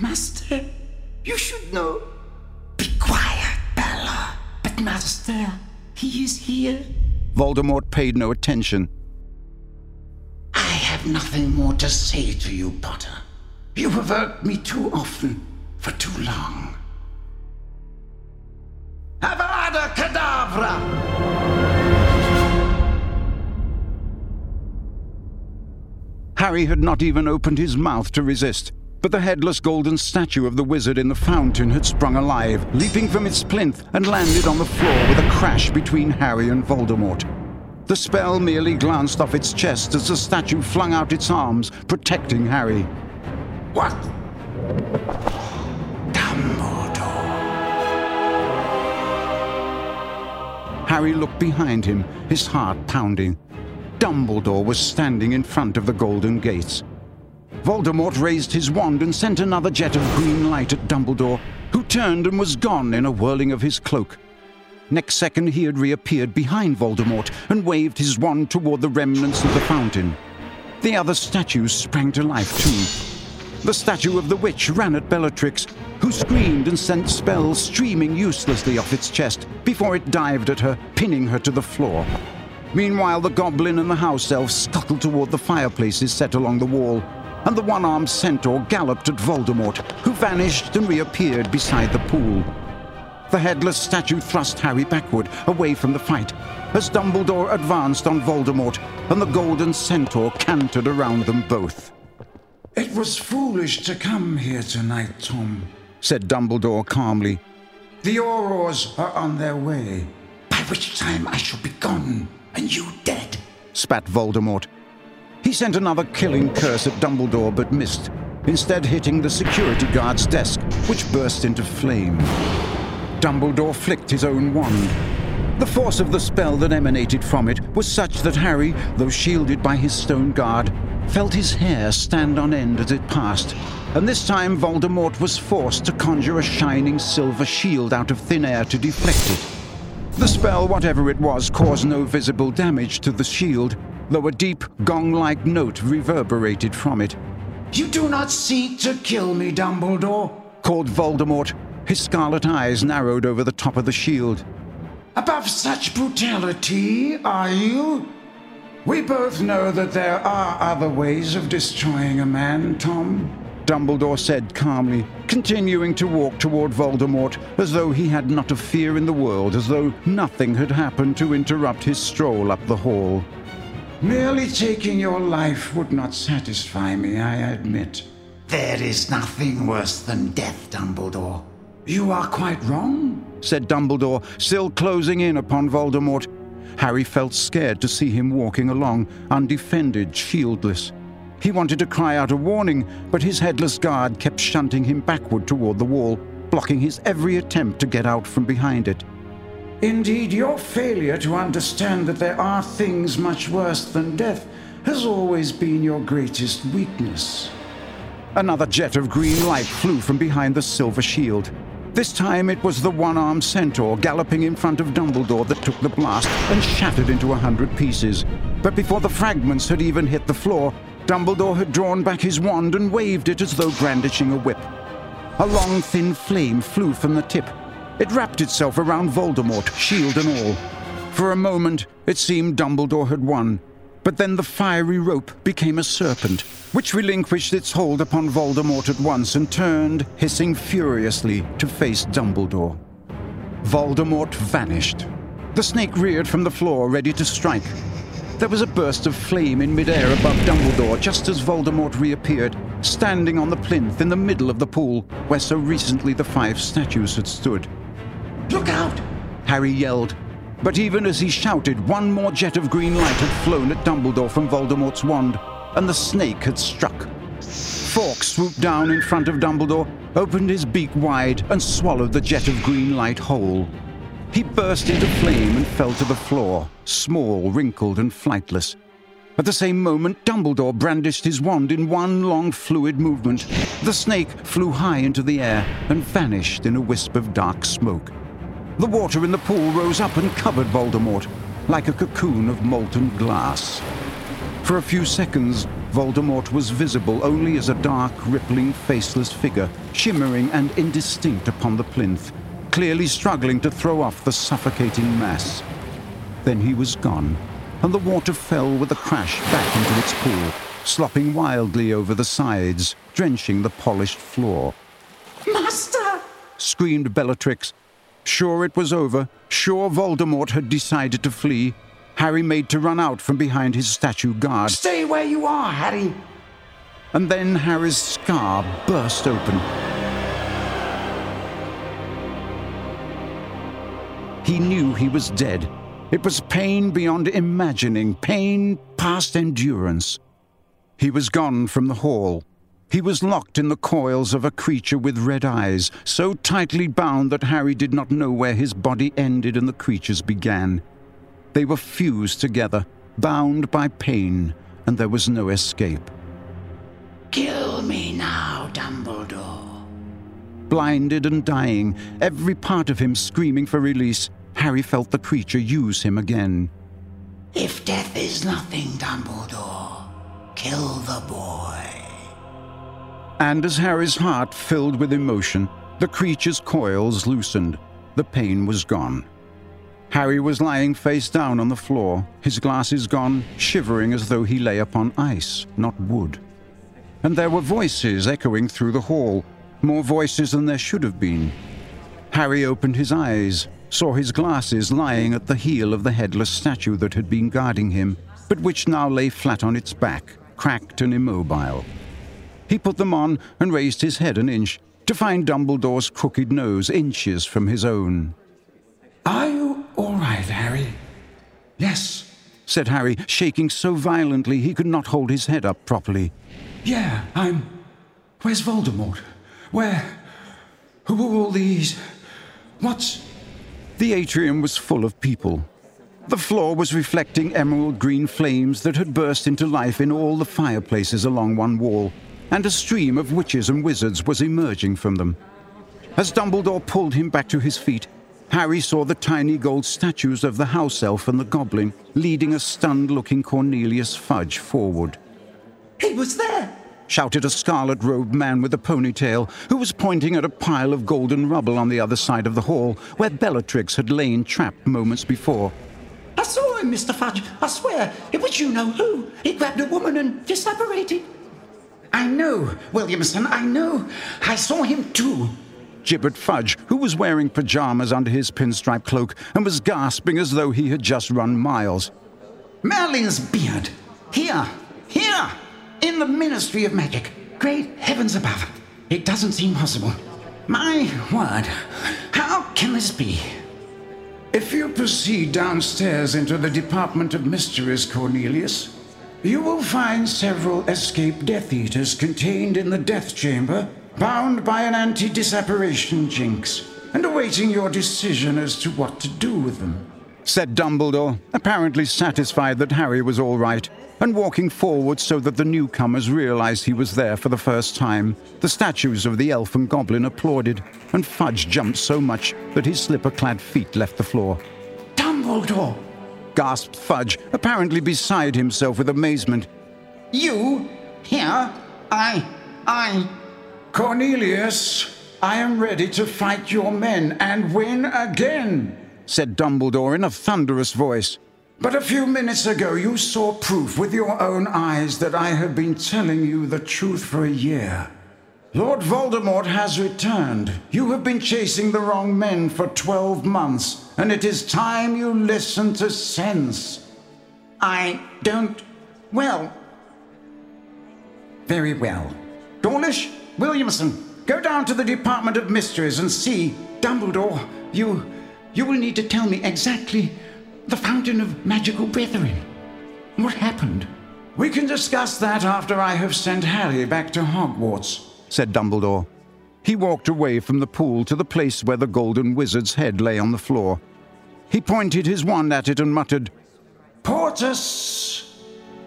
Master, you should know. Be quiet, Bella. But, Master, he is here. Voldemort paid no attention. I have nothing more to say to you, Potter. You have irked me too often, for too long. Avada Kedavra! Harry had not even opened his mouth to resist, but the headless golden statue of the wizard in the fountain had sprung alive, leaping from its plinth and landed on the floor with a crash between Harry and Voldemort. The spell merely glanced off its chest as the statue flung out its arms, protecting Harry. What? Dumbledore. Harry looked behind him, his heart pounding. Dumbledore was standing in front of the golden gates. Voldemort raised his wand and sent another jet of green light at Dumbledore, who turned and was gone in a whirling of his cloak. Next second, he had reappeared behind Voldemort and waved his wand toward the remnants of the fountain. The other statues sprang to life too. The statue of the witch ran at Bellatrix, who screamed and sent spells streaming uselessly off its chest before it dived at her, pinning her to the floor. Meanwhile, the goblin and the house elf scuttled toward the fireplaces set along the wall, and the one armed centaur galloped at Voldemort, who vanished and reappeared beside the pool. The headless statue thrust Harry backward, away from the fight, as Dumbledore advanced on Voldemort, and the golden centaur cantered around them both. It was foolish to come here tonight, Tom, said Dumbledore calmly. The Aurors are on their way, by which time I shall be gone and you dead, spat Voldemort. He sent another killing curse at Dumbledore but missed, instead hitting the security guard's desk, which burst into flame. Dumbledore flicked his own wand. The force of the spell that emanated from it was such that Harry, though shielded by his stone guard, felt his hair stand on end as it passed, and this time Voldemort was forced to conjure a shining silver shield out of thin air to deflect it. The spell, whatever it was, caused no visible damage to the shield, though a deep, gong like note reverberated from it. You do not seek to kill me, Dumbledore, called Voldemort, his scarlet eyes narrowed over the top of the shield. Above such brutality, are you? We both know that there are other ways of destroying a man, Tom. Dumbledore said calmly, continuing to walk toward Voldemort as though he had not a fear in the world, as though nothing had happened to interrupt his stroll up the hall. Merely taking your life would not satisfy me, I admit. There is nothing worse than death, Dumbledore. You are quite wrong, said Dumbledore, still closing in upon Voldemort. Harry felt scared to see him walking along, undefended, shieldless. He wanted to cry out a warning, but his headless guard kept shunting him backward toward the wall, blocking his every attempt to get out from behind it. Indeed, your failure to understand that there are things much worse than death has always been your greatest weakness. Another jet of green light flew from behind the silver shield. This time it was the one armed centaur galloping in front of Dumbledore that took the blast and shattered into a hundred pieces. But before the fragments had even hit the floor, Dumbledore had drawn back his wand and waved it as though brandishing a whip. A long, thin flame flew from the tip. It wrapped itself around Voldemort, shield and all. For a moment, it seemed Dumbledore had won, but then the fiery rope became a serpent, which relinquished its hold upon Voldemort at once and turned, hissing furiously, to face Dumbledore. Voldemort vanished. The snake reared from the floor, ready to strike. There was a burst of flame in midair above Dumbledore just as Voldemort reappeared, standing on the plinth in the middle of the pool where so recently the five statues had stood. Look out! Harry yelled, but even as he shouted, one more jet of green light had flown at Dumbledore from Voldemort's wand, and the snake had struck. Fawkes swooped down in front of Dumbledore, opened his beak wide, and swallowed the jet of green light whole. He burst into flame and fell to the floor, small, wrinkled, and flightless. At the same moment, Dumbledore brandished his wand in one long fluid movement. The snake flew high into the air and vanished in a wisp of dark smoke. The water in the pool rose up and covered Voldemort, like a cocoon of molten glass. For a few seconds, Voldemort was visible only as a dark, rippling, faceless figure, shimmering and indistinct upon the plinth, clearly struggling to throw off the suffocating mass. Then he was gone, and the water fell with a crash back into its pool, slopping wildly over the sides, drenching the polished floor. Master! screamed Bellatrix. Sure it was over, sure Voldemort had decided to flee, Harry made to run out from behind his statue guard. Stay where you are, Harry! And then Harry's scar burst open. He knew he was dead. It was pain beyond imagining, pain past endurance. He was gone from the hall. He was locked in the coils of a creature with red eyes, so tightly bound that Harry did not know where his body ended and the creature's began. They were fused together, bound by pain, and there was no escape. Kill me now, Dumbledore. Blinded and dying, every part of him screaming for release, Harry felt the creature use him again. If death is nothing, Dumbledore, kill the boy. And as Harry's heart filled with emotion, the creature's coils loosened. The pain was gone. Harry was lying face down on the floor, his glasses gone, shivering as though he lay upon ice, not wood. And there were voices echoing through the hall, more voices than there should have been. Harry opened his eyes, saw his glasses lying at the heel of the headless statue that had been guarding him, but which now lay flat on its back, cracked and immobile. He put them on and raised his head an inch to find Dumbledore's crooked nose inches from his own. Are you all right, Harry? Yes, said Harry, shaking so violently he could not hold his head up properly. Yeah, I'm. Where's Voldemort? Where? Who are all these? What's. The atrium was full of people. The floor was reflecting emerald green flames that had burst into life in all the fireplaces along one wall, and a stream of witches and wizards was emerging from them. As Dumbledore pulled him back to his feet, Harry saw the tiny gold statues of the house elf and the goblin leading a stunned looking Cornelius Fudge forward. He was there! shouted a scarlet robed man with a ponytail who was pointing at a pile of golden rubble on the other side of the hall where Bellatrix had lain trapped moments before. I saw him, Mr. Fudge. I swear. It was you know who. He grabbed a woman and disapparated. I know, Williamson, I know. I saw him too gibbered Fudge, who was wearing pajamas under his pinstripe cloak and was gasping as though he had just run miles. Merlin's beard! Here! Here! In the Ministry of Magic! Great heavens above! It doesn't seem possible. My word! How can this be? If you proceed downstairs into the Department of Mysteries, Cornelius, you will find several escaped Death Eaters contained in the Death Chamber bound by an anti disapparation jinx, and awaiting your decision as to what to do with them. Said Dumbledore, apparently satisfied that Harry was all right, and walking forward so that the newcomers realized he was there for the first time. The statues of the elf and goblin applauded, and Fudge jumped so much that his slipper clad feet left the floor. Dumbledore! Gasped Fudge, apparently beside himself with amazement. You? Here? I. I. Cornelius, I am ready to fight your men and win again, said Dumbledore in a thunderous voice. But a few minutes ago you saw proof with your own eyes that I have been telling you the truth for a year. Lord Voldemort has returned. You have been chasing the wrong men for twelve months, and it is time you listen to sense. I don't. Well. Very well. Dawlish, Williamson, go down to the Department of Mysteries and see. Dumbledore, you. you will need to tell me exactly the Fountain of Magical Brethren. What happened? We can discuss that after I have sent Harry back to Hogwarts, said Dumbledore. He walked away from the pool to the place where the golden wizard's head lay on the floor. He pointed his wand at it and muttered, Portus!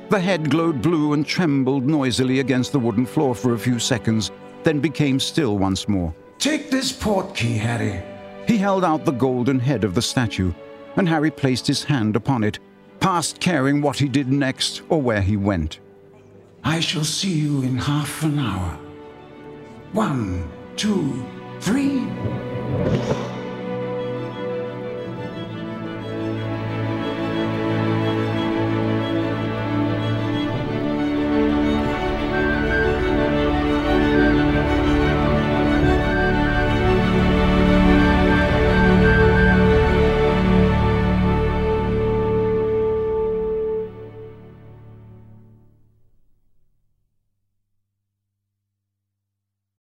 The head glowed blue and trembled noisily against the wooden floor for a few seconds, then became still once more. Take this portkey, Harry. He held out the golden head of the statue, and Harry placed his hand upon it, past caring what he did next or where he went. I shall see you in half an hour. One, two, three.